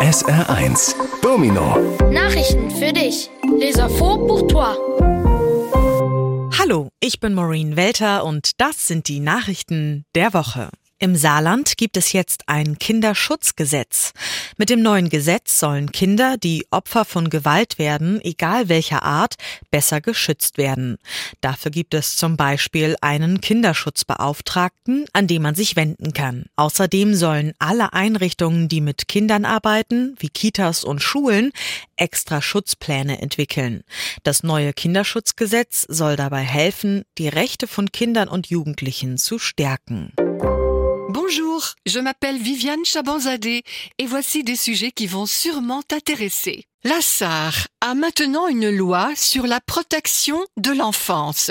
SR1 Domino Nachrichten für dich. Les infos pour toi. Hallo, ich bin Maureen Welter und das sind die Nachrichten der Woche. Im Saarland gibt es jetzt ein Kinderschutzgesetz. Mit dem neuen Gesetz sollen Kinder, die Opfer von Gewalt werden, egal welcher Art, besser geschützt werden. Dafür gibt es zum Beispiel einen Kinderschutzbeauftragten, an den man sich wenden kann. Außerdem sollen alle Einrichtungen, die mit Kindern arbeiten, wie Kitas und Schulen, extra Schutzpläne entwickeln. Das neue Kinderschutzgesetz soll dabei helfen, die Rechte von Kindern und Jugendlichen zu stärken. Bonjour, je m'appelle Viviane Chabanzadeh et voici des sujets qui vont sûrement t'intéresser. La SAR a maintenant une loi sur la protection de l'enfance.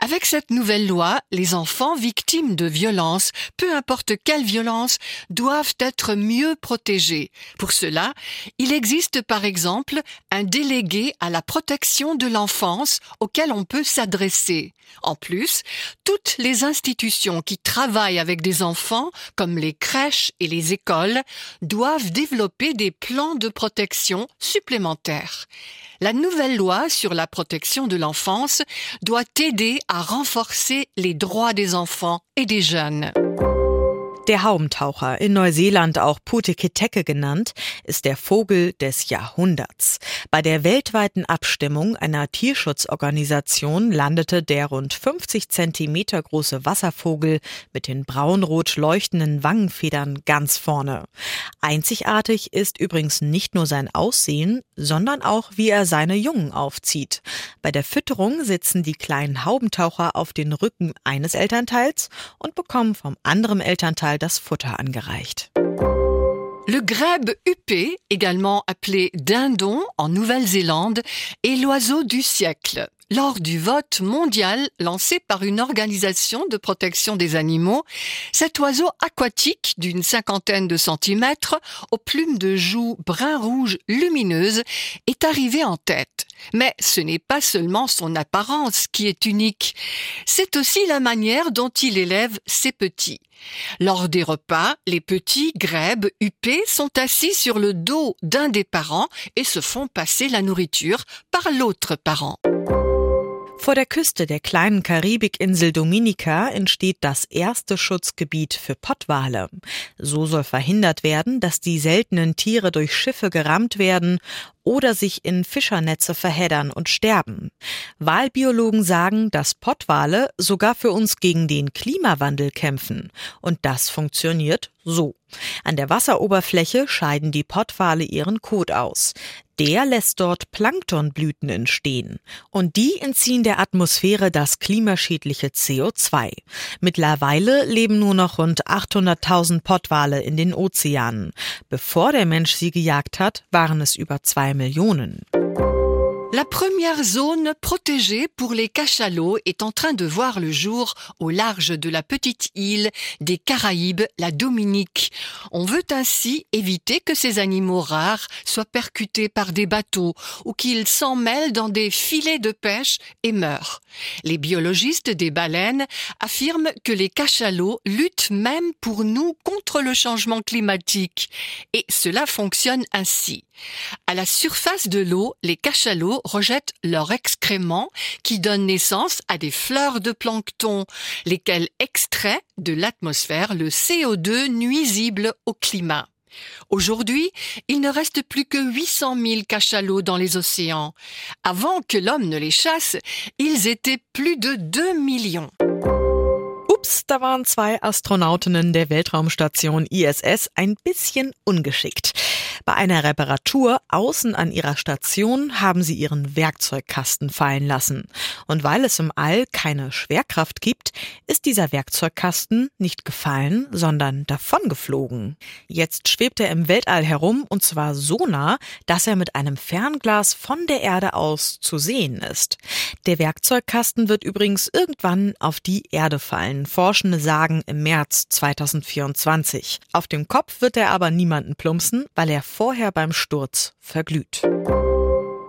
Avec cette nouvelle loi, les enfants victimes de violences, peu importe quelle violence, doivent être mieux protégés. Pour cela, il existe par exemple un délégué à la protection de l'enfance auquel on peut s'adresser. En plus, toutes les institutions qui travaillent avec des enfants, comme les crèches et les écoles, doivent développer des plans de protection La nouvelle loi sur la protection de l'enfance doit aider à renforcer les droits des enfants et des jeunes. Der Haubentaucher, in Neuseeland auch Putekiteke genannt, ist der Vogel des Jahrhunderts. Bei der weltweiten Abstimmung einer Tierschutzorganisation landete der rund 50 Zentimeter große Wasservogel mit den braunrot leuchtenden Wangenfedern ganz vorne. Einzigartig ist übrigens nicht nur sein Aussehen, sondern auch wie er seine Jungen aufzieht. Bei der Fütterung sitzen die kleinen Haubentaucher auf den Rücken eines Elternteils und bekommen vom anderen Elternteil das Futter angereicht. Le grèbe huppé, également appelé dindon en Nouvelle-Zélande, est l'oiseau du siècle. Lors du vote mondial lancé par une organisation de protection des animaux, cet oiseau aquatique d'une cinquantaine de centimètres, aux plumes de joues brun-rouge lumineuses, est arrivé en tête. Mais ce n'est pas seulement son apparence qui est unique, c'est aussi la manière dont il élève ses petits. Lors des repas, les petits grèbes huppés sont assis sur le dos d'un des parents et se font passer la nourriture par l'autre parent. Vor der Küste der kleinen Karibikinsel Dominica entsteht das erste Schutzgebiet für Pottwale. So soll verhindert werden, dass die seltenen Tiere durch Schiffe gerammt werden oder sich in Fischernetze verheddern und sterben. Walbiologen sagen, dass Pottwale sogar für uns gegen den Klimawandel kämpfen. Und das funktioniert so. An der Wasseroberfläche scheiden die Pottwale ihren Kot aus. Der lässt dort Planktonblüten entstehen. Und die entziehen der Atmosphäre das klimaschädliche CO2. Mittlerweile leben nur noch rund 800.000 Pottwale in den Ozeanen. Bevor der Mensch sie gejagt hat, waren es über zwei La première zone protégée pour les cachalots est en train de voir le jour au large de la petite île des Caraïbes, la Dominique. On veut ainsi éviter que ces animaux rares soient percutés par des bateaux ou qu'ils s'en mêlent dans des filets de pêche et meurent. Les biologistes des baleines affirment que les cachalots luttent même pour nous contre le changement climatique. Et cela fonctionne ainsi. À la surface de l'eau, les cachalots rejettent leurs excréments qui donnent naissance à des fleurs de plancton, lesquelles extraient de l'atmosphère le CO2 nuisible au climat. Aujourd'hui, il ne reste plus que 800 000 cachalots dans les océans. Avant que l'homme ne les chasse, ils étaient plus de 2 millions. Ups, da waren zwei Astronautinnen der Weltraumstation ISS ein bisschen ungeschickt. Bei einer Reparatur außen an ihrer Station haben sie ihren Werkzeugkasten fallen lassen. Und weil es im All keine Schwerkraft gibt, ist dieser Werkzeugkasten nicht gefallen, sondern davongeflogen. Jetzt schwebt er im Weltall herum und zwar so nah, dass er mit einem Fernglas von der Erde aus zu sehen ist. Der Werkzeugkasten wird übrigens irgendwann auf die Erde fallen. Sagen im März 2024. Auf dem Kopf wird er aber niemanden plumpsen, weil er vorher beim Sturz verglüht.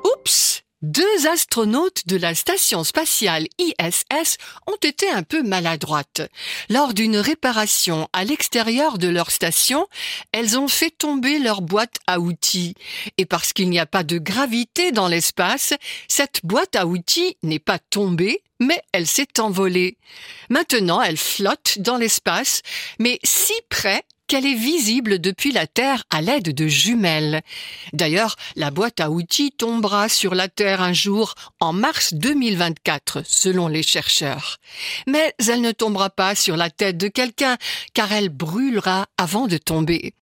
Oups Deux astronautes de la station spatiale ISS ont été un peu maladroites. Lors d'une réparation à l'extérieur de leur station, elles ont fait tomber leur boîte à outils. Et parce qu'il n'y a pas de gravité dans l'espace, cette boîte à outils n'est pas tombée, mais elle s'est envolée. Maintenant, elle flotte dans l'espace, mais si près qu'elle est visible depuis la Terre à l'aide de jumelles. D'ailleurs, la boîte à outils tombera sur la Terre un jour en mars 2024, selon les chercheurs. Mais elle ne tombera pas sur la tête de quelqu'un, car elle brûlera avant de tomber.